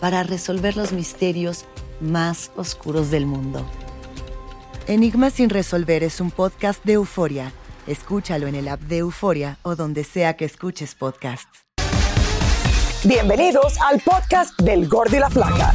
para resolver los misterios más oscuros del mundo. Enigmas sin resolver es un podcast de euforia. Escúchalo en el app de Euforia o donde sea que escuches podcasts. Bienvenidos al podcast del Gordo y la Flaca.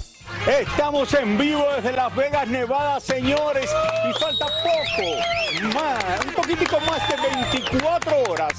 Estamos en vivo desde Las Vegas, Nevada, señores, y falta poco, más, un poquitico más de 24 horas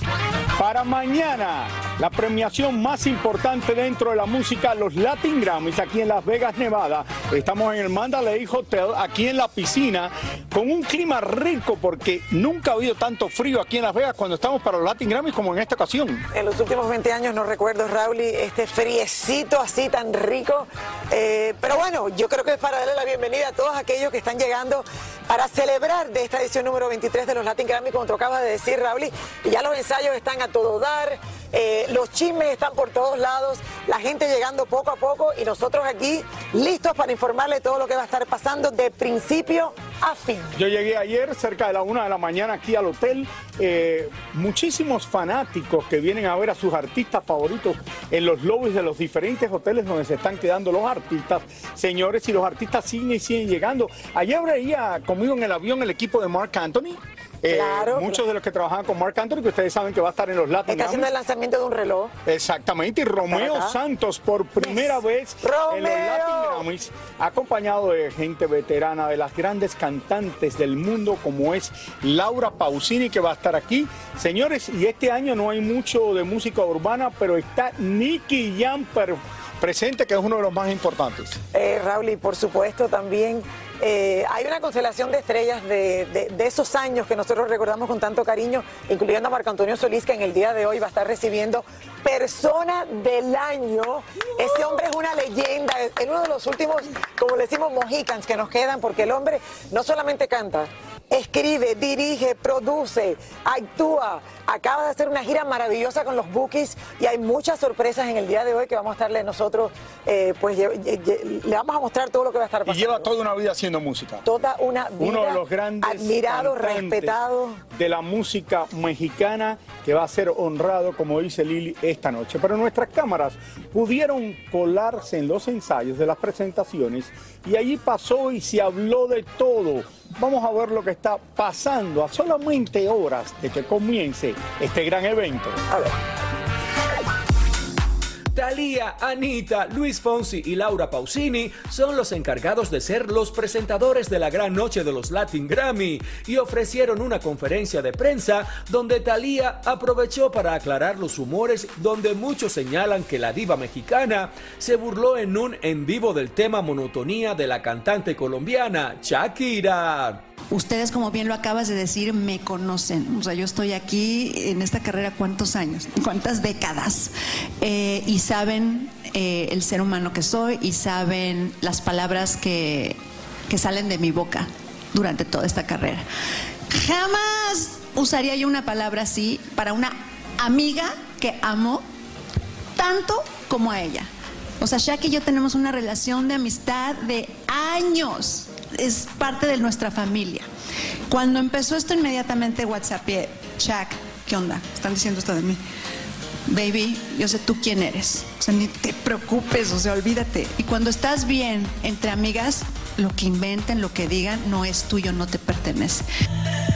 para mañana la premiación más importante dentro de la música, los Latin Grammys, aquí en Las Vegas, Nevada. Estamos en el Mandalay Hotel, aquí en la piscina, con un clima rico porque nunca ha habido tanto frío aquí en Las Vegas cuando estamos para los Latin Grammys como en esta ocasión. En los últimos 20 años no recuerdo, Raúl, este friecito así tan rico. Eh, pero bueno, yo creo que es para darle la bienvenida a todos aquellos que están llegando para celebrar de esta edición número 23 de los Latin Grammy, como tú acabas de decir, Raúl. Y ya los ensayos están a todo dar. Eh, los chismes están por todos lados, la gente llegando poco a poco y nosotros aquí listos para informarle todo lo que va a estar pasando de principio a fin. Yo llegué ayer cerca de la una de la mañana aquí al hotel. Eh, muchísimos fanáticos que vienen a ver a sus artistas favoritos en los lobbies de los diferentes hoteles donde se están quedando los artistas. Señores, y los artistas siguen y siguen llegando. Ayer veía conmigo en el avión el equipo de Mark Anthony. Eh, Claro, muchos de los que trabajaban con Mark Anthony, que ustedes saben que va a estar en los Latin Está haciendo el lanzamiento de un reloj. Exactamente, y Romeo. Santos por primera vez en los. Latin Grammys, acompañado de gente veterana, de las grandes cantantes del mundo, como es Laura Pausini, que va a estar aquí. Señores, y este año no hay mucho de música urbana, pero está Nicky Jam presente, que es uno de los más importantes. Eh, Raúl, y por supuesto también eh, hay una constelación de estrellas de, esos años que nosotros recordamos con tanto cariño, incluyendo a Marco Antonio Solís, que en el día de hoy va a estar recibiendo Persona del Año. Ese hombre es una leyenda, es uno de los últimos, como le decimos, mohicans que nos quedan, porque el hombre no solamente canta, escribe, dirige, produce, actúa. Acaba de hacer una gira maravillosa con los Bookies y hay muchas sorpresas en el día de hoy que vamos a estarle nosotros, eh, pues le vamos a mostrar todo lo que va a estar Y pasando. lleva toda una vida haciendo música. toda una vida Uno de los grandes admirado, respetado. de la música mexicana que va a ser honrado, como dice Lili, esta noche. Pero nuestras cámaras pudieron colarse en los ensayos de las presentaciones y allí pasó y se habló de todo. Vamos a ver lo que está pasando a solamente horas de que comience este gran evento. A ver. Talía, Anita, Luis Fonsi y Laura Pausini son los encargados de ser los presentadores de la gran noche de los Latin Grammy y ofrecieron una conferencia de prensa donde Talía aprovechó para aclarar los humores donde muchos señalan que la diva mexicana se burló en un en vivo del tema monotonía de la cantante colombiana Shakira. Ustedes, como bien lo acabas de decir, me conocen. O sea, yo estoy aquí en esta carrera cuántos años, cuántas décadas. Eh, y saben eh, el ser humano que soy y saben las palabras que, que salen de mi boca durante toda esta carrera. Jamás usaría yo una palabra así para una amiga que amo tanto como a ella. O sea, Shaq y yo tenemos una relación de amistad de años. Es parte de nuestra familia. Cuando empezó esto, inmediatamente WhatsApp, Shaq, ¿qué onda? Están diciendo esto de mí. Baby, yo sé tú quién eres. O sea, ni te preocupes, o sea, olvídate. Y cuando estás bien entre amigas, lo que inventen, lo que digan, no es tuyo, no te pertenece.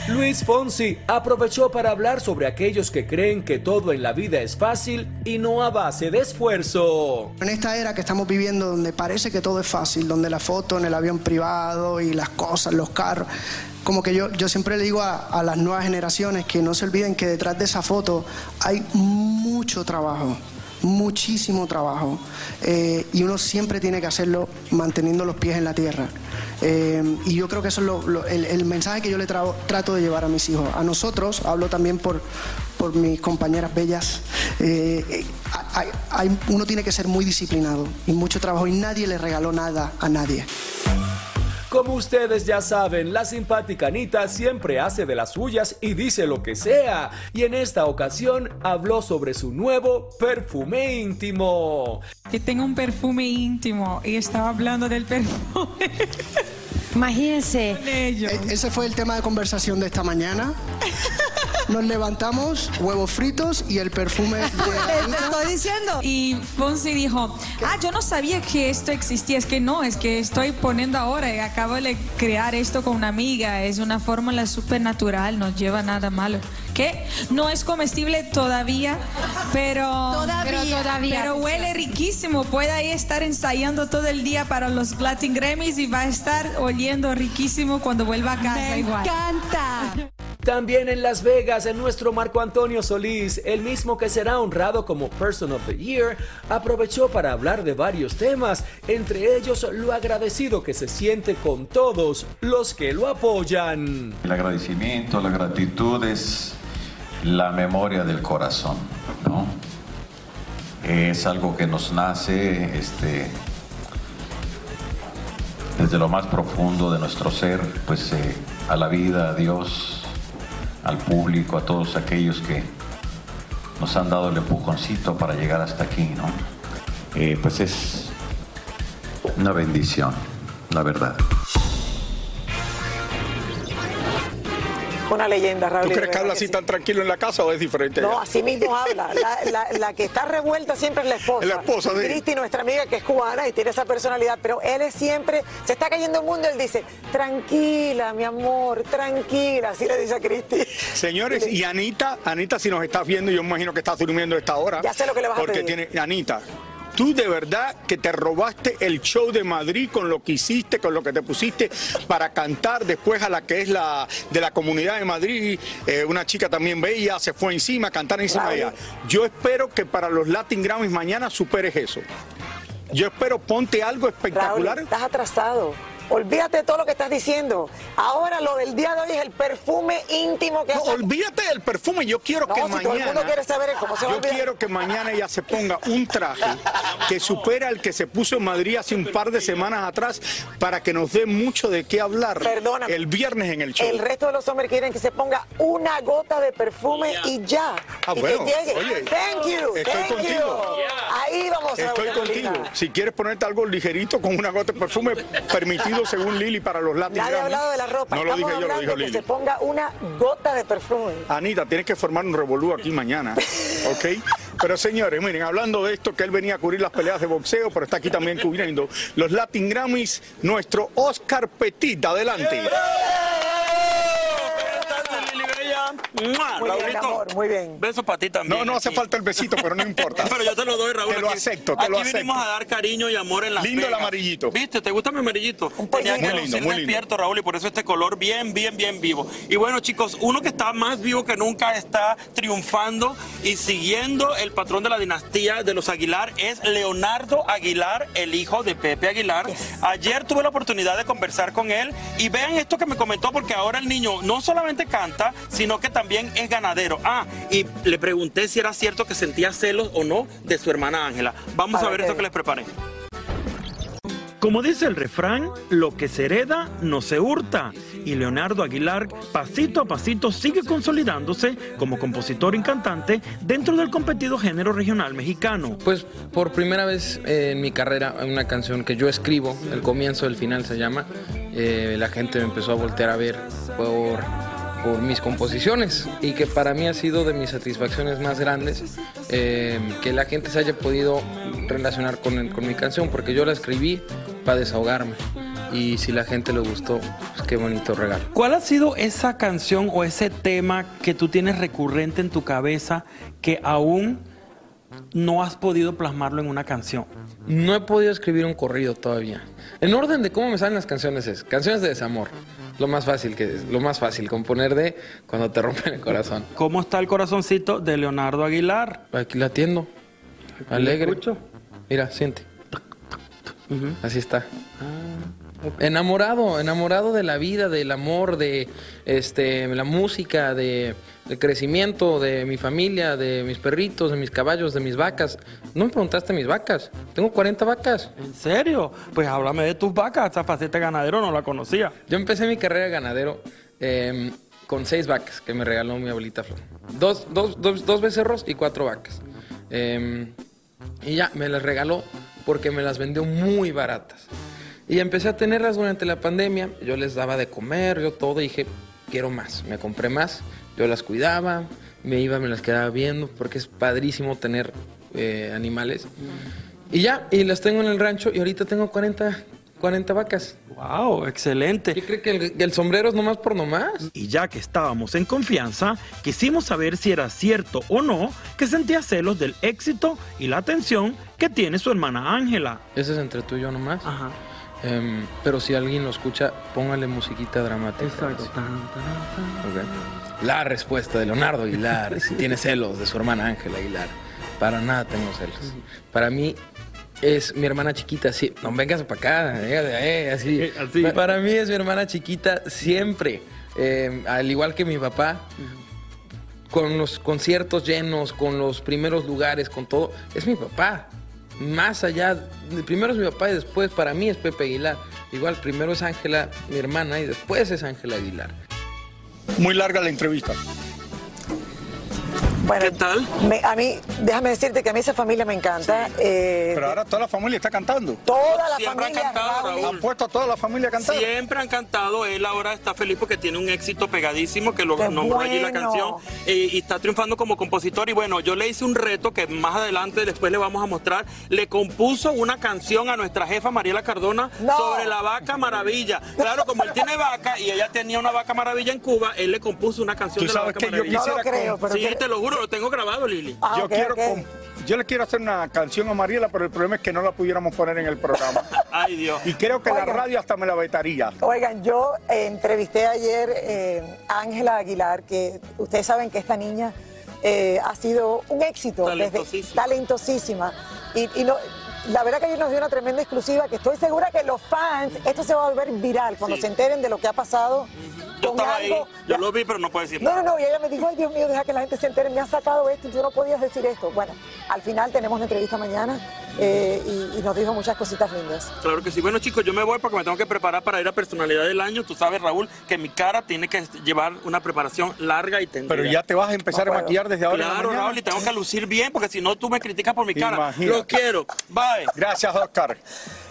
Luis Fonsi aprovechó para hablar sobre aquellos que creen que todo en la vida es fácil y no a base de esfuerzo. En esta era que estamos viviendo donde parece que todo es fácil, donde la foto en el avión privado y las cosas, los carros, como que yo, yo siempre le digo a, a las nuevas generaciones que no se olviden que detrás de esa foto hay mucho trabajo muchísimo trabajo eh, y uno siempre tiene que hacerlo manteniendo los pies en la tierra. Eh, y yo creo que eso es lo- el, mensaje que yo le tra- trato de llevar a mis hijos. A nosotros, hablo también por, por mis compañeras bellas, eh, hay- uno tiene que ser muy disciplinado y mucho trabajo y nadie le regaló nada a nadie. Como ustedes ya saben, la simpática Anita siempre hace de las suyas y dice lo que sea. Y en esta ocasión habló sobre su nuevo perfume íntimo. que tengo un perfume íntimo y estaba hablando del perfume Imagínense. E- ese fue el tema de conversación de esta mañana. Nos levantamos, huevos fritos y el perfume de Te Anita. estoy diciendo. Y Fonsi dijo, ah, yo no sabía que esto existía. Es que no, es que estoy poniendo ahora. y Acabo de crear esto con una amiga. Es una fórmula súper natural, no lleva nada malo. ¿Qué? No es comestible todavía, pero... Todavía. Pero todavía. Pero huele riquísimo. Puede ahí estar ensayando todo el día para los Latin Grammys y va a estar oliendo riquísimo cuando vuelva a casa Me igual. encanta. También en Las Vegas, en nuestro Marco Antonio Solís, el mismo que será honrado como Person of the Year, aprovechó para hablar de varios temas, entre ellos lo agradecido que se siente con todos los que lo apoyan. El agradecimiento, la gratitud es la memoria del corazón, ¿no? Es algo que nos nace este, desde lo más profundo de nuestro ser, pues eh, a la vida, a Dios, al público, a todos aquellos que nos han dado el empujoncito para llegar hasta aquí, ¿no? Eh, pues es una bendición, la verdad. Una leyenda, Raúl. ¿Tú crees que habla así sí. tan tranquilo en la casa o es diferente? No, así mismo habla. La, la- la que está revuelta siempre es la esposa. Es la esposa, sí. Cristi, nuestra amiga que es cubana y tiene esa personalidad, pero él es siempre, se está cayendo el mundo, él dice, tranquila, mi amor, tranquila, así le dice a Cristi. Señores, y Anita, Anita, si nos estás viendo, yo imagino que estás durmiendo a esta hora. Ya sé lo que le vas a Porque pedir. tiene, Anita, tú de verdad que te robaste el show de Madrid con lo que hiciste, con lo que te pusiste para cantar después a la que es la de la comunidad de Madrid, eh, una chica también bella, se fue encima, a cantar encima de ella. Yo espero que para los Latin Grammys mañana superes eso. Yo espero ponte algo Raúl, espectacular. estás atrasado. Olvídate de todo lo que estás diciendo. Ahora lo del día de hoy es el perfume íntimo que No, hace. olvídate del perfume. Yo quiero No, que si todo el mañana. mundo quiere saber cómo se va a yo quiero que mañana ella se ponga un traje que supera el que se puso en Madrid hace un par de semanas atrás para que nos dé mucho de qué hablar Perdóname. el viernes en el show. El resto de los hombres quieren que se ponga una gota de perfume y ya. Ah, y bueno, que llegue. oye, thank you, estoy thank contigo. you. Ahí vamos a ver. Si quieres ponerte algo ligerito con una gota de perfume permitido según Lili para los Latin Nadie ha Grammys. hablado de la ropa. No lo dije yo, lo dijo que Lili. se ponga una gota de perfume. Anita, tienes que formar un revolú aquí mañana, ¿ok? Pero señores, miren, hablando de esto, que él venía a cubrir las peleas de boxeo, pero está aquí también cubriendo los Latin Grammys, nuestro Oscar Petit, adelante. Muy bien, amor, muy bien. Beso para ti también. No, no hace aquí. falta el besito, pero no importa. Pero yo te lo doy, Raúl. Te lo aquí- acepto, te aquí lo acepto. vinimos a dar cariño y amor en las Lindo el Vegas. amarillito. ¿Viste? ¿Te gusta mi amarillito? Un Tenía que Muy lindo, lucir muy lindo. despierto, Raúl, y por eso este color bien, bien, bien vivo. Y bueno, chicos, uno que está más vivo que nunca está triunfando y siguiendo el patrón de la dinastía de los Aguilar es Leonardo Aguilar, el hijo de Pepe Aguilar. Ayer tuve la oportunidad de conversar con él y vean esto que me comentó porque ahora el niño no solamente canta, sino que también es ganadero. Ah, y le pregunté si era cierto que sentía celos o no de su hermana Ángela. Vamos A a ver esto que les preparé. Como dice el refrán, lo que se hereda no se hurta. Y Leonardo Aguilar, pasito a pasito, sigue consolidándose como compositor y cantante dentro del competido género regional mexicano. Pues por primera vez eh, en mi carrera, una canción que yo escribo, el comienzo, el final se llama, eh, la gente me empezó a voltear a ver por, por mis composiciones y que para mí ha sido de mis satisfacciones más grandes eh, que la gente se haya podido relacionar con, el- con mi canción, porque yo la escribí para desahogarme. y si la gente le gustó, pues qué bonito regalo. ¿Cuál ha sido esa canción o ese tema que tú tienes recurrente en tu cabeza que aún no has podido plasmarlo en una canción? No he podido escribir un corrido todavía. En orden de cómo me salen las canciones es canciones de desamor. Lo más fácil que es, lo más fácil componer de cuando te rompen el corazón. ¿Cómo está el corazoncito de Leonardo Aguilar? Aquí la atiendo. Alegre. Mira, siente. Así está. Enamorado, enamorado de la vida, del amor, de este, la música, de, del crecimiento de mi familia, de mis perritos, de mis caballos, de mis vacas. No me preguntaste mis vacas. Tengo 40 vacas. ¿En serio? Pues háblame de tus vacas. Esa faceta ganadero no la conocía. Yo empecé mi carrera de ganadero eh, con seis vacas que me regaló mi abuelita Flor. Dos, dos, dos, dos becerros y cuatro vacas. Eh, y ya, me las regaló porque me las vendió muy baratas. Y empecé a tenerlas durante la pandemia. Yo les daba de comer, yo todo. Y dije, quiero más. Me compré más. Yo las cuidaba. Me iba, me las quedaba viendo. Porque es padrísimo tener eh, animales. Y ya, y las tengo en el rancho. Y ahorita tengo 40, 40 vacas. ¡Wow! Excelente. ¿Qué cree que el, el sombrero es nomás por nomás? Y ya que estábamos en confianza, quisimos saber si era cierto o no que sentía celos del éxito y la atención que tiene su hermana Ángela. Ese es entre tú y yo nomás. Ajá. Em, pero si alguien lo escucha, póngale musiquita dramática. Exacto. Ok. La respuesta de Leonardo Aguilar, si tiene celos de su hermana Ángela Aguilar. Para nada tengo celos. Para mí es mi hermana chiquita, sí. No vengas para acá, véngase, eh, así. Así. Pa- Para mí es mi hermana chiquita siempre. Eh, al igual que mi papá, con los conciertos llenos, con los primeros lugares, con todo, es mi papá. Más allá, primero es mi papá y después para mí es Pepe Aguilar. Igual, primero es Ángela, mi hermana, y después es Ángela Aguilar. Muy larga la entrevista. Bueno, ¿Qué tal? me- a mí, déjame decirte que a mí esa familia me encanta. eh, Pero ahora toda la familia está cantando. toda la Siempre han familia, cantado, Raúl. Han puesto a toda la familia a cantar. Siempre han cantado, él ahora está feliz porque tiene un éxito pegadísimo que lo ¡Qué nombró allí la canción eh, y está triunfando como compositor y bueno, yo le hice un reto que más adelante después le vamos a mostrar, le compuso una canción a nuestra jefa Mariela Cardona No. sobre la vaca maravilla. Claro, como él tiene vaca y ella tenía una vaca maravilla en Cuba, él le compuso una canción Tú de la sabes vaca que yo maravilla. No lo creo, pero Sí, que- te lo juro, lo tengo grabado, Lili. Ah, yo quiero yo le quiero hacer una canción a Mariela, pero el problema es que no la pudiéramos poner en el programa. Ay, Dios. y creo que la radio hasta me la vetaría. Oigan, yo eh, entrevisté ayer eh, a Ángela Aguilar, que ustedes saben que esta niña eh, ha sido un éxito. desde- Talentosísima. talentosísima. Y, y no- la verdad que ayer nos dio una tremenda exclusiva que estoy segura que los fans, esto se va a volver viral cuando Sí. se enteren de lo que ha pasado. Yo estaba ahí, yo lo vi, pero no puedo decir No, nada. no, no, y ella me dijo, ay Dios mío, deja que la gente se entere, me ha sacado esto y tú no podías decir esto. Bueno, al final tenemos una entrevista mañana eh, y, y nos dijo muchas cositas lindas. Claro que sí. Bueno, chicos, yo me voy porque me tengo que preparar para ir a Personalidad del Año. Tú sabes, Raúl, que mi cara tiene que llevar una preparación larga y tendida. Pero ya te vas a empezar No a puedo. maquillar desde ahora en la Claro. Raúl, y tengo que lucir bien porque si no tú me criticas por mi cara. Imagínate. Lo quiero. Bye. Gracias, Oscar.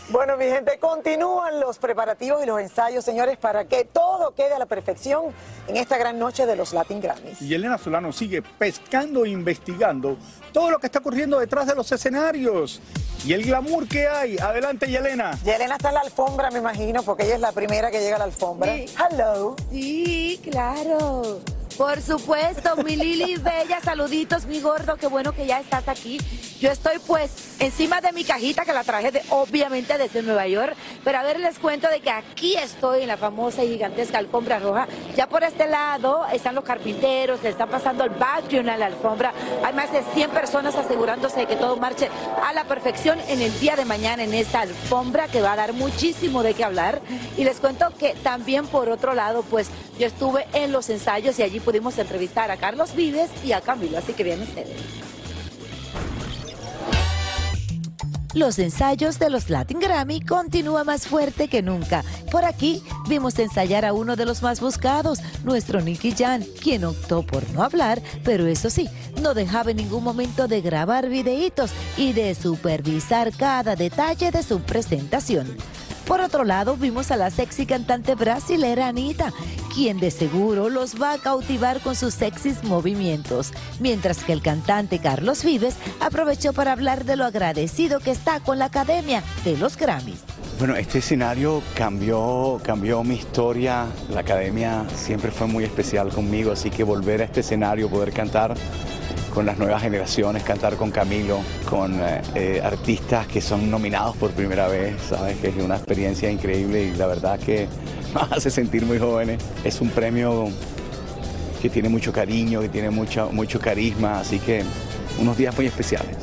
Bueno, mi gente, continúan los preparativos y los ensayos, señores, para que todo quede a la perfección en esta gran noche de los Latin Grammys. Y Elena Solano sigue pescando e investigando todo lo que está ocurriendo detrás de los escenarios y el glamour que hay. Adelante, Yelena. Yelena está en la alfombra, me imagino, porque ella es la primera que llega a la alfombra. Sí. Hello. Sí, claro. Por supuesto, mi Lili Bella, saluditos, mi gordo, qué bueno que ya estás aquí. Yo estoy pues encima de mi cajita que la traje de, obviamente desde Nueva York, pero a ver les cuento de que aquí estoy en la famosa y gigantesca alfombra roja. Ya por este lado están los carpinteros, le están pasando el background a la alfombra. Hay más de 100 personas asegurándose de que todo marche a la perfección en el día de mañana en esta alfombra que va a dar muchísimo de qué hablar. Y les cuento que también por otro lado, pues yo estuve en los ensayos y allí pudimos entrevistar a Carlos Vives y a Camilo, así que bien ustedes. Los ensayos de los Latin Grammy continúa más fuerte que nunca. Por aquí vimos ensayar a uno de los más buscados, nuestro Nicky Jan, quien optó por no hablar, pero eso sí, no dejaba en ningún momento de grabar videitos y de supervisar cada detalle de su presentación. Por otro lado, vimos a la sexy cantante brasilera Anita, quien de seguro los va a cautivar con sus sexys movimientos, mientras que el cantante Carlos Vives aprovechó para hablar de lo agradecido que está con la Academia de los Grammys. Bueno, este escenario cambió, cambió mi historia. La academia siempre fue muy especial conmigo, así que volver a este escenario, poder cantar con las nuevas generaciones, cantar con Camilo, con eh, eh, artistas que son nominados por primera vez, sabes que es una experiencia increíble y la verdad que nos hace sentir muy jóvenes. Es un premio que tiene mucho cariño, que tiene mucho, mucho carisma, así que unos días muy especiales.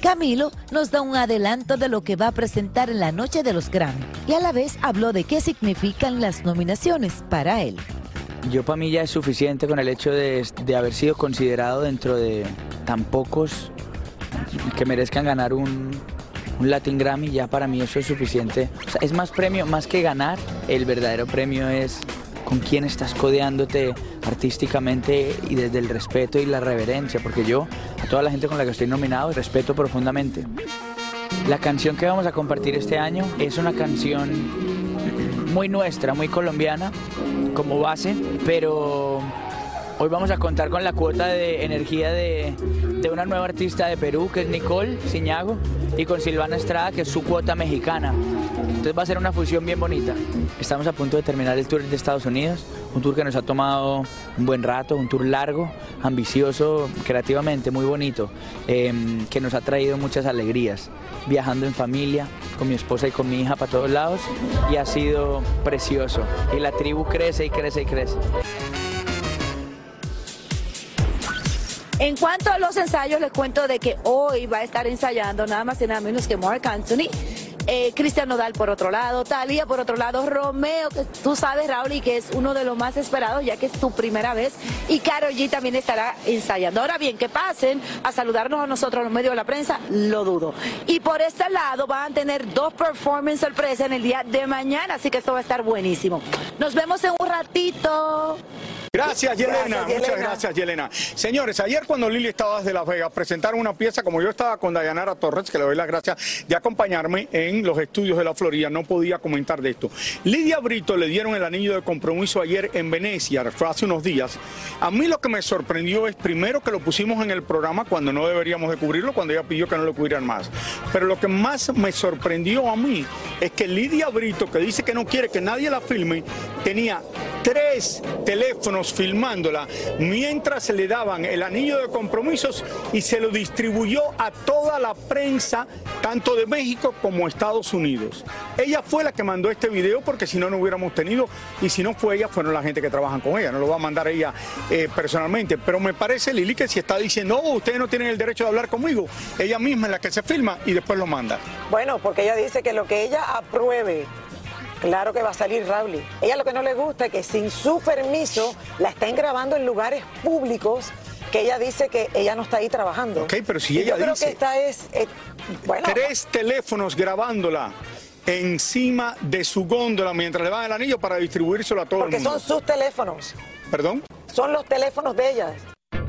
Camilo nos da un adelanto de lo que va a presentar en la noche de los Grammy y a la vez habló de qué significan las nominaciones para él. Yo para mí ya es suficiente con el hecho de, haber sido considerado dentro de tan pocos que merezcan ganar un, un Latin Grammy, ya para mí eso es suficiente. es más premio, más que ganar, el verdadero premio es con quién estás codeándote artísticamente y desde el respeto y la reverencia, porque yo a toda la gente con la que estoy nominado respeto profundamente. La canción que vamos a compartir este año es una canción muy nuestra, muy colombiana como base, pero hoy vamos a contar con la cuota de energía de, de una nueva artista de Perú, que es Nicole Ciñago, y con Silvana Estrada, que es su cuota mexicana. Entonces va a ser una fusión bien bonita. Estamos a punto de terminar el tour de Estados Unidos, un tour que nos ha tomado un buen rato, un tour largo, ambicioso, creativamente muy bonito, em, que nos ha traído muchas alegrías, viajando en familia, con mi esposa y con mi hija para todos lados, y ha sido precioso. Y la tribu crece y crece y crece. En cuanto a los ensayos, les cuento de que hoy va a estar ensayando nada más y nada menos que Mark Anthony. Eh, Cristian Nodal por otro lado, Talía por otro lado, Romeo, que tú sabes, Raúl, y que es uno de los más esperados, ya que es tu primera vez, y Karol G también estará ensayando. Ahora bien, que pasen a saludarnos a nosotros, los medios de la prensa, lo dudo. Y por este lado van a tener dos performances sorpresa en el día de mañana, así que esto va a estar buenísimo. Nos vemos en un ratito. Gracias, Yelena. Muchas gracias, Yelena. Señores, ayer cuando Lili estaba desde Las Vegas, presentaron una pieza, como yo estaba con Dayanara Torres, que le doy las gracias de acompañarme en los estudios de la Florida, no podía comentar de esto. Lidia Brito le dieron el anillo de compromiso ayer en Venecia, fue hace unos días. A mí lo que me sorprendió es primero que lo pusimos en el programa cuando no deberíamos de cubrirlo, cuando ella pidió que no lo cubrieran más. Pero lo que más me sorprendió a mí es que Lidia Brito, que dice que no quiere que nadie la filme, tenía tres teléfonos filmándola mientras le daban el anillo de compromisos y se lo distribuyó a toda la prensa, tanto de México como Estados Unidos. Ella fue la que mandó este video porque si no, no hubiéramos tenido, y si no fue ella, fueron la gente que trabajan con ella, no lo va a mandar ella eh, personalmente. Pero me parece, Lili, que si está diciendo, oh, ustedes no tienen el derecho de hablar conmigo, ella misma es la que se filma y después lo manda. Bueno, porque ella dice que lo que ella apruebe Claro que va a salir Raúl. Ella lo que no le gusta es que sin su permiso la estén grabando en lugares públicos que ella dice que ella no está ahí trabajando. Ok, pero si ella yo dice... Creo que esta es... Eh, bueno... Tres teléfonos grabándola encima de su góndola mientras le van el anillo para distribuírselo a todo el mundo. Porque son sus teléfonos. ¿Perdón? Son los teléfonos de ellas.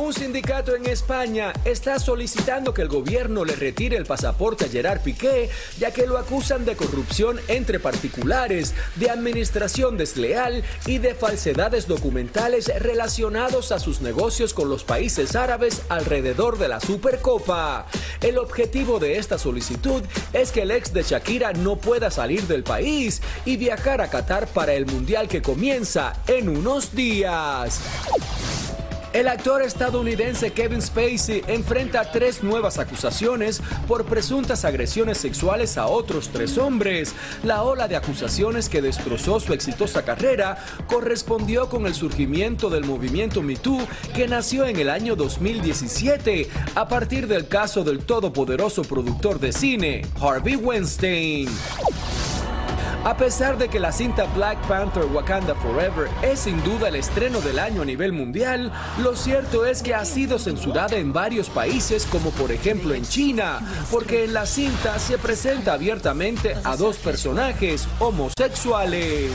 Un sindicato en España está solicitando que el gobierno le retire el pasaporte a Gerard Piqué, ya que lo acusan de corrupción entre particulares, de administración desleal y de falsedades documentales relacionados a sus negocios con los países árabes alrededor de la Supercopa. El objetivo de esta solicitud es que el ex de Shakira no pueda salir del país y viajar a Qatar para el Mundial que comienza en unos días. El actor estadounidense Kevin Spacey enfrenta tres nuevas acusaciones por presuntas agresiones sexuales a otros tres hombres. La ola de acusaciones que destrozó su exitosa carrera correspondió con el surgimiento del movimiento Me Too que nació en el año 2017 a partir del caso del todopoderoso productor de cine Harvey Weinstein. A pesar de que la cinta Black Panther Wakanda Forever es sin duda el estreno del año a nivel mundial, lo cierto es que ha sido censurada en varios países como por ejemplo en China, porque en la cinta se presenta abiertamente a dos personajes homosexuales.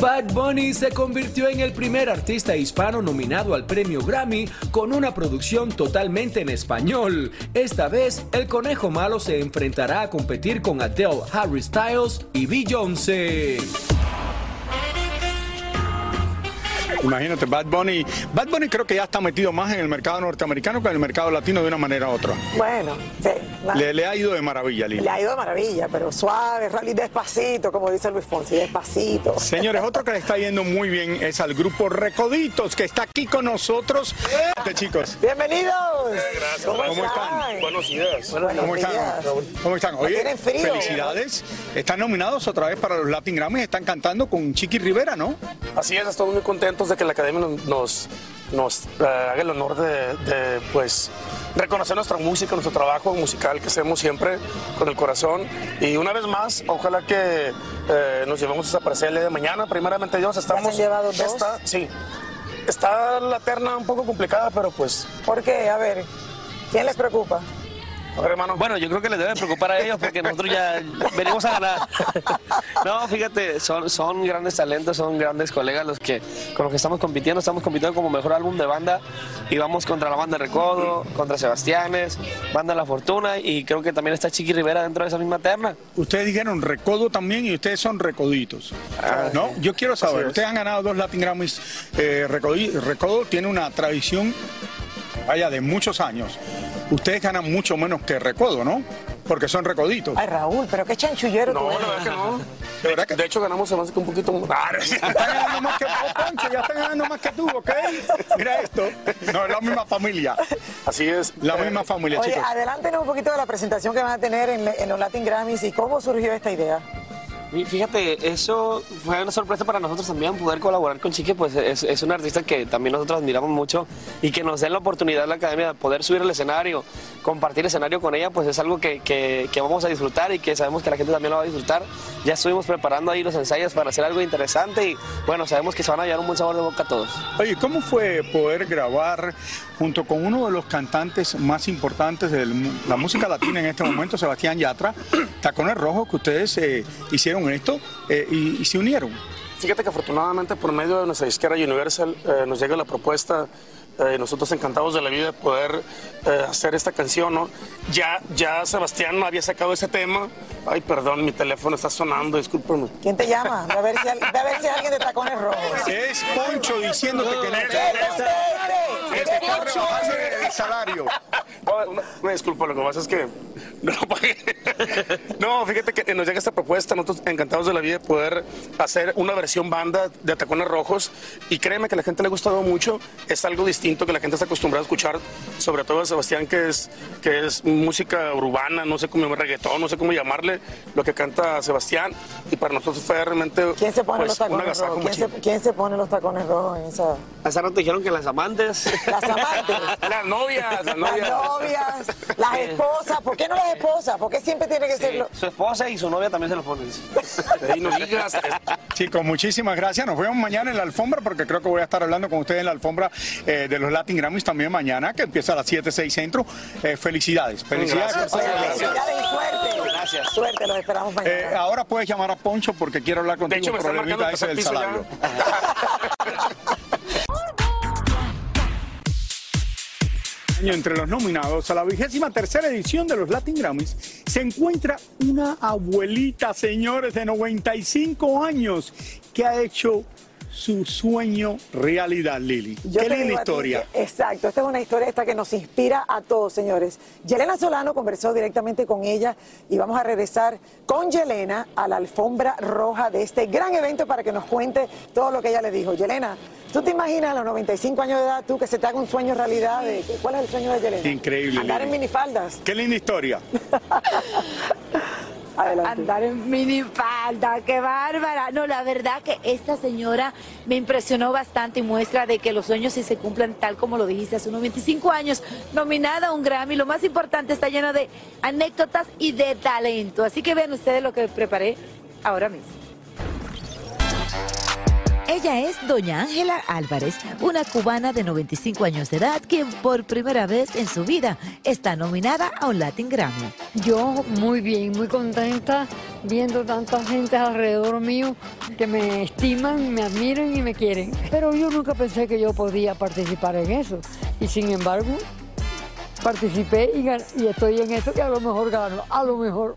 Bad Bunny se convirtió en el primer artista hispano nominado al premio Grammy con una producción totalmente en español. Esta vez, el conejo malo se enfrentará a competir con Adele, Harry Styles y Beyoncé. Imagínate, Bad Bunny. Bad Bunny creo que ya está metido más en el mercado norteamericano que en el mercado latino de una manera u otra. Bueno, sí. Le, le ha ido de maravilla, Lili. Le ha ido de maravilla, pero suave, rally despacito, como dice Luis Fonsi, despacito. Señores, otro que le está yendo muy bien es al grupo Recoditos, que está aquí con nosotros. Chicos. Bienvenidos. gracias. ¿Cómo, están? Buenos días. ¿Cómo están? ¿Cómo están? Oye, tienen frío. felicidades. Están nominados otra vez para los Latin Grammys. Están cantando con Chiqui Rivera, ¿no? Así es, estamos muy contentos de que la academia nos, nos, nos, eh, haga el honor de, de, pues, reconocer nuestra música, nuestro trabajo musical que hacemos siempre con el corazón. Y una vez más, ojalá que eh, nos llevemos esa parcela de mañana. Primeramente Dios, estamos... han llevado dos? Está, sí. Está la terna un poco complicada, pero pues... ¿Por qué? A ver, ¿quién les preocupa? Hermano. Bueno, yo creo que les debe preocupar a ellos porque nosotros ya venimos a ganar. No, fíjate, son, son grandes talentos, son grandes colegas los que con los que estamos compitiendo. Estamos compitiendo como mejor álbum de banda y vamos contra la banda Recodo, contra Sebastianes, banda La Fortuna y creo que también está Chiqui Rivera dentro de esa misma terna. Ustedes dijeron recodo también y ustedes son recoditos. ¿No? Yo quiero saber, ustedes han ganado dos Latin Grammys. Eh, Recodi- Recodo tiene una tradición, vaya, de muchos años. Ustedes ganan mucho menos que Recodo, ¿no? Porque son recoditos. Ay, Raúl, pero qué chanchullero tú No, eres. la verdad que no. De, de hecho, ganamos además que un poquito más. Están ganando más que vos, Poncho, ya están ganando más que tú, ¿ok? Mira esto. No, es la misma familia. Así es. La misma familia, Oye, chicos. adelántenos un poquito de la presentación que van a tener en, en los Latin Grammys y cómo surgió esta idea. Fíjate, eso fue una sorpresa para nosotros también, poder colaborar con Chiqui, pues es, es una artista que también nosotros admiramos mucho y que nos den la oportunidad la academia de poder subir al escenario, compartir escenario con ella, pues es algo que, que- que vamos a disfrutar y que sabemos que la gente también lo va a disfrutar. Ya estuvimos preparando ahí los ensayos para hacer algo interesante y bueno, sabemos que se van a llevar un buen sabor de boca a todos. Oye, ¿cómo fue poder grabar junto con uno de los cantantes más importantes de la música latina en este momento, Sebastián Yatra, Tacones Rojos, que ustedes eh, hicieron esto eh, y, se unieron? Fíjate que afortunadamente por medio de nuestra disquera Universal eh, nos llega la propuesta, eh, nosotros encantados de la vida de poder eh, hacer esta canción, ¿no? Ya, ya Sebastián había sacado ese tema. Ay, perdón, mi teléfono está sonando, discúlpame. ¿Quién te llama? Ve a ver si, a ver si es alguien de tacones rojos. Es Poncho diciéndote que no Este, que te quiere rebajar el salario. No, una, una disculpa, lo que pasa es que no lo pagué. No, fíjate que nos llega esta propuesta, nosotros encantados de la vida de poder hacer una versión banda de Tacones Rojos y créeme que a la gente le ha gustado mucho, es algo distinto que la gente está acostumbrada a escuchar, sobre todo a Sebastián que es, que es música urbana, no sé cómo reggaetón, no sé cómo llamarle, lo que canta Sebastián y para nosotros fue realmente ¿Quién se pone pues, los tacones rojos? ¿Quién se, quién se pone los tacones rojos en esa? Hace rato dijeron que las amantes. Las amantes. Las novias, las Las novias. novias, las esposas. ¿Por qué no las esposas? ¿Por qué siempre tiene que ser lo- Su esposa y su novia también se lo ponen. Ahí no digas. Chicos, muchísimas gracias. Nos vemos mañana en la alfombra porque creo que voy a estar hablando con ustedes en la alfombra eh, de los Latin Grammys también mañana, que empieza a las 7, 6 centro. Eh, felicidades. Felicidades. Oye, felicidades y suerte. Gracias. Suerte, los esperamos mañana. Eh, ahora puedes llamar a Poncho porque quiero hablar contigo. hecho, me problemita ese del salario. año entre los nominados a la vigésima tercera edición de los Latin Grammys se encuentra una abuelita, señores, de 95 años, que ha hecho su sueño realidad, Lili. Yo Qué linda ti historia. exacto, esta es una historia esta que nos inspira a todos, señores. Yelena Solano conversó directamente con ella y vamos a regresar con Yelena a la alfombra roja de este gran evento para que nos cuente todo lo que ella le dijo. Yelena, ¿tú te imaginas a los 95 años de edad tú que se te haga un sueño realidad? De, ¿Cuál es el sueño de Yelena? Increíble. Andar Lili. en minifaldas. Qué linda historia. Andar en minifalda, qué bárbara. No, la verdad que esta señora me impresionó bastante y muestra de que los sueños sí se cumplen tal como lo dijiste hace unos 25 años, nominada a un Grammy. Lo más importante está lleno de anécdotas y de talento. Así que vean ustedes lo que preparé ahora mismo. Ella es Doña Ángela Álvarez, una cubana de 95 años de edad, quien por primera vez en su vida está nominada a un Latin Grammy. Yo muy bien, muy contenta viendo tanta gente alrededor mío que me estiman, me admiran y me quieren. Pero yo nunca pensé que yo podía participar en eso. Y sin embargo, participé y, estoy en esto que a lo mejor gano, a lo mejor.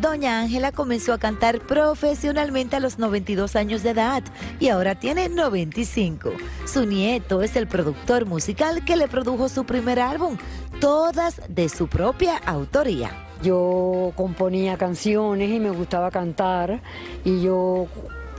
Doña Ángela comenzó a cantar profesionalmente a los 92 años de edad y ahora tiene 95. Su nieto es el productor musical que le produjo su primer álbum, todas de su propia autoría. Yo componía canciones y me gustaba cantar y yo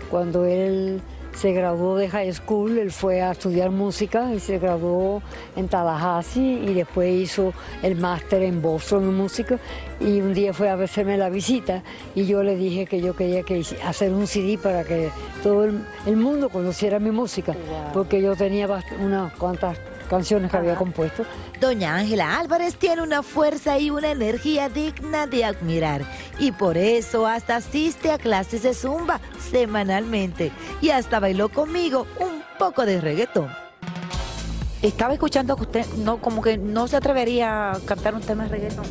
cuando él se graduó de high school, él fue a estudiar música y se graduó en Tallahassee y después hizo el máster en Boston en música. Y un día fue a hacerme la visita y yo le dije que yo quería que hacer un CD para que todo el, el mundo conociera mi música porque yo tenía unas cuantas canciones que había compuesto. Doña Ángela Álvarez tiene una fuerza y una energía digna de admirar y por eso hasta asiste a clases de zumba semanalmente y hasta bailó conmigo un poco de reggaetón. Estaba escuchando que usted no, como que no se atrevería a cantar un tema de reggaetón.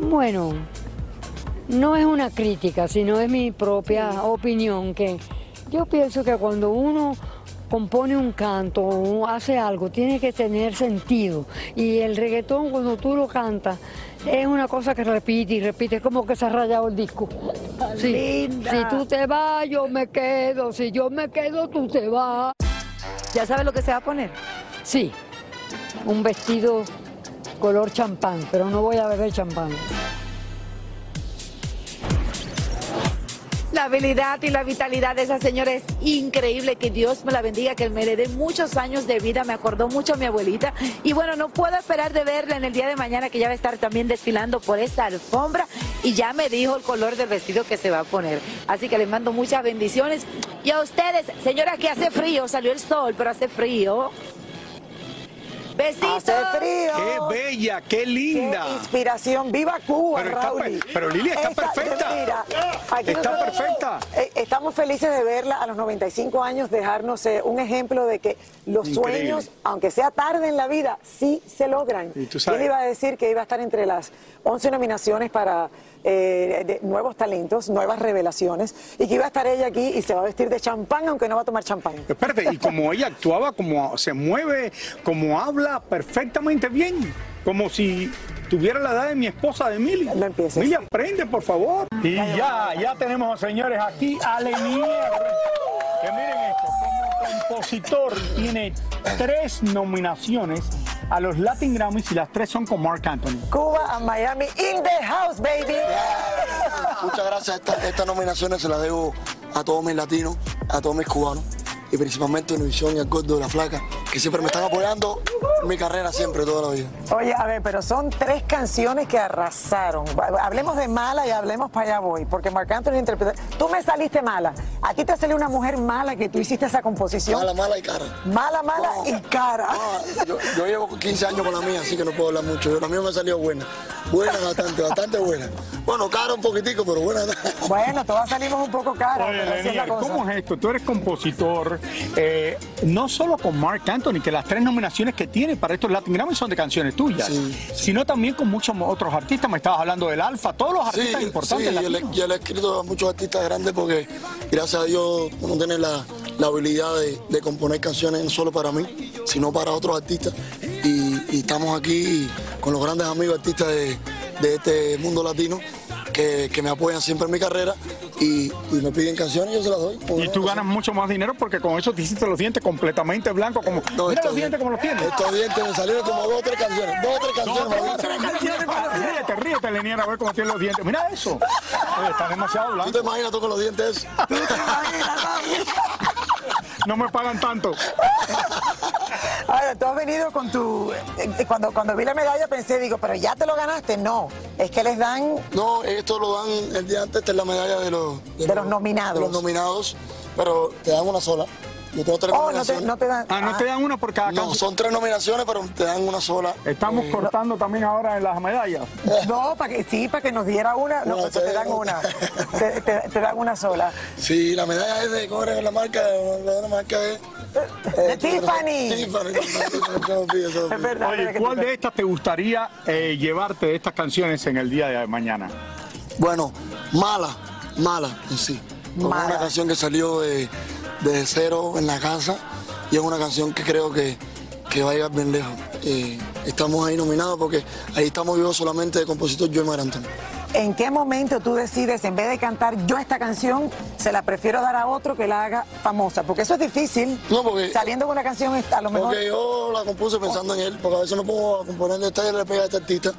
Bueno, no es una crítica, sino es mi propia opinión, que yo pienso que cuando uno compone un canto hace algo, tiene que tener sentido. Y el reggaetón, cuando tú lo cantas, es una cosa que repite y repite, es como que se ha rayado el disco. Sí. Linda. Si tú te vas, yo me quedo. Si yo me quedo, tú te vas. ¿Ya sabe lo que se va a poner? Sí, un vestido color champán, pero no voy a beber champán. La habilidad y la vitalidad de esa señora es increíble. Que Dios me la bendiga, que me le dé muchos años de vida. Me acordó mucho a mi abuelita. Y bueno, no puedo esperar de verla en el día de mañana, que ya va a estar también desfilando por esta alfombra. Y ya me dijo el color del vestido que se va a poner. Así que les mando muchas bendiciones. Y a ustedes, señora, que hace frío, salió el sol, pero hace frío. Besitos. Hace frío. Qué bella, qué linda. Qué inspiración. ¡Viva Cuba, Pero Raúl! per- pero Lili está Esta- perfecta. Mira, aquí Está nosotros, perfecta. eh, estamos felices de verla a los 95 años, dejarnos eh, un ejemplo de que los Increíble. sueños, aunque sea tarde en la vida, sí se logran. Y tú sabes- Él iba a decir que iba a estar entre las 11 nominaciones para eh, de nuevos talentos, nuevas revelaciones, y que iba a estar ella aquí y se va a vestir de champán, aunque no va a tomar champán. Espérate, y como ella actuaba, como se mueve, como habla perfectamente bien, como si tuviera la edad de mi esposa de Emilia. No empieces. Emilia, aprende, por favor. Y ya, ya tenemos, señores, aquí a Lenier. Que miren esto, compositor tiene tres nominaciones a los Latin Grammys y las tres son con Mark Anthony. Cuba a Miami in the house, baby. Muchas gracias. Esta- Estas nominaciones se las debo a todos mis latinos, a todos mis cubanos y principalmente a Univisión y al Gordo de la Flaca, que siempre me están apoyando en mi carrera, siempre, toda la vida. Oye, a ver, pero son tres canciones que arrasaron. Hablemos de mala y hablemos para allá voy, porque Marc Anthony interpreta. Tú me saliste mala. A ti te salió una mujer mala que tú hiciste esa composición. Mala, mala y cara. Mala, mala y cara. Yo, yo llevo 15 años con la mía, así que no puedo hablar mucho. Yo, la mía me ha salido buena. Buena bastante, bastante buena. Bueno, cara un poquitico, pero buena. Bueno, todas salimos un poco caras. Oye, pero así es la Lenier, cosa. ¿cómo es esto? Tú eres compositor, eh, no solo con Mark Anthony, que las tres nominaciones que tiene para estos Latin Grammy son de canciones tuyas, sino también con muchos otros artistas. Me estabas hablando del Alfa, todos los artistas importantes Sí, yo le, yo le he escrito a muchos artistas grandes porque gracias a Dios uno tiene la, la habilidad de, de componer canciones no solo para mí, sino para otros artistas. Y, y estamos aquí con los grandes amigos artistas de, de este mundo latino que, que me apoyan siempre en mi carrera y, y me piden canciones y yo se las doy. Y tú ganas mucho más dinero porque con eso te hiciste los dientes completamente blancos. Como, No, mira los dientes como los tienes. Estos dientes me salieron como dos o tres canciones. Dos o tres canciones. Dos o tres canciones. Ríete, ríete, Lenier, a ver cómo tiene los dientes. Mira eso. Oye, está demasiado blanco. ¿Tú te imaginas tú con los dientes? No me pagan tanto. Ahora, tú has venido con tu... eh, Cuando, cuando vi la medalla pensé, digo, pero ya te lo ganaste. No, es que les dan... No, esto lo dan el día antes, esta es la medalla de los, De los nominados. de los nominados, pero te dan una sola. Yo tengo tres Oh, no te, nominaciones. no te dan... Ah, no te dan una por cada No, canción. son tres nominaciones, pero te dan una sola. Estamos Eh, cortando también ahora en las medallas. No, para que sí, para que nos diera una. No, No, pues te te- dan una. Te, te- te dan una sola. Sí, la medalla es de cobre en la marca, la marca es... De Tiffany. Tiffany. Oye, ¿cuál de estas te gustaría eh, llevarte de estas canciones en el día de mañana? Bueno, mala, mala en sí. Porque Mala. Es una canción que salió de, de cero en la casa y es una canción que creo que, que va a llegar bien lejos. Eh, estamos ahí nominados porque ahí estamos vivos solamente de compositor Joey Maranton. ¿En qué momento tú decides, en vez de cantar yo esta canción, se la prefiero dar a otro que la haga famosa? Porque eso es difícil. No, porque- Saliendo con una canción, a lo mejor. Porque yo la compuse pensando en él, porque a veces me pongo a componer esta y le pega a este artista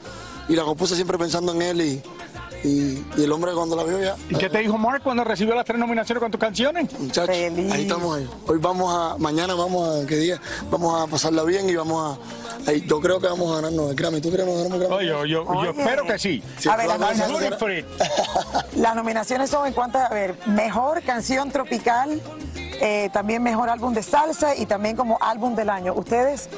y la compuse siempre pensando en él y, y- y el hombre cuando la vio ya. ¿Y qué te dijo Mark cuando recibió las tres nominaciones con tus canciones? Muchachos, ahí estamos ahí. Hoy vamos a, mañana vamos a, ¿qué día? Vamos a pasarla bien y vamos a, ahí, yo creo que vamos a ganarnos el Grammy. ¿Tú crees que nos ganamos el Grammy? Oye, yo, yo, yo espero que sí. Sí, A ver, las nominaciones, las nominaciones son en cuanto a, a ver, mejor canción tropical, eh, también mejor álbum de salsa y también como álbum del año. Ustedes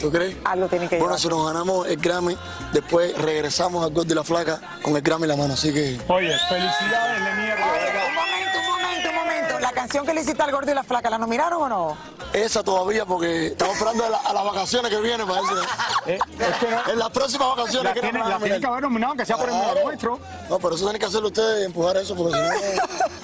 ¿Tú crees? algo tienen que Bueno, llevar. si nos ganamos el Grammy, después regresamos al Gol de la Flaca con el Grammy en la mano. Así que Oye, felicidades, de Oye, verdad. un momento, un momento, un momento. La canción que le hiciste al gordo y la flaca, ¿la nominaron o no? esa todavía, porque estamos esperando a, la- a las vacaciones que vienen, parece. Eh, es que no- En las próximas vacaciones La que tiene, nos la van a tiene que nominar. haber nominado, aunque sea por el Claro. nuestro. No, pero eso tienen que hacerlo ustedes y empujar eso, porque si no...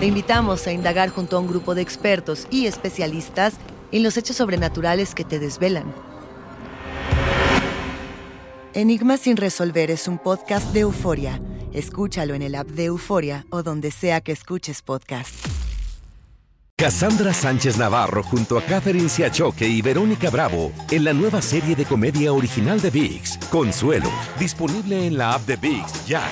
Te invitamos a indagar junto a un grupo de expertos y especialistas en los hechos sobrenaturales que te desvelan. Enigma sin resolver es un podcast de euforia. Escúchalo en el app de Euforia o donde sea que escuches podcast. Cassandra Sánchez Navarro junto a Catherine Siachoque y Verónica Bravo en la nueva serie de comedia original de VIX, Consuelo, disponible en la app de VIX ya.